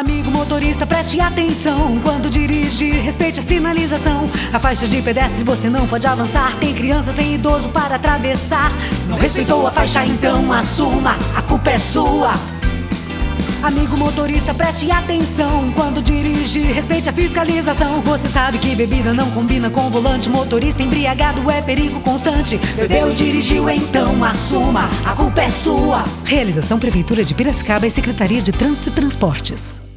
Amigo motorista, preste atenção quando dirige respeite a sinalização. A faixa de pedestre você não pode avançar. Tem criança, tem idoso para atravessar. Não respeitou a faixa, então assuma, a culpa é sua. Amigo motorista, preste atenção quando dirige respeite a fiscalização. Você sabe que bebida não combina com volante. Motorista embriagado é perigo constante. Bebeu dirigiu, então assuma, a culpa é sua. Realização Prefeitura de Piracicaba e Secretaria de Trânsito e Transportes.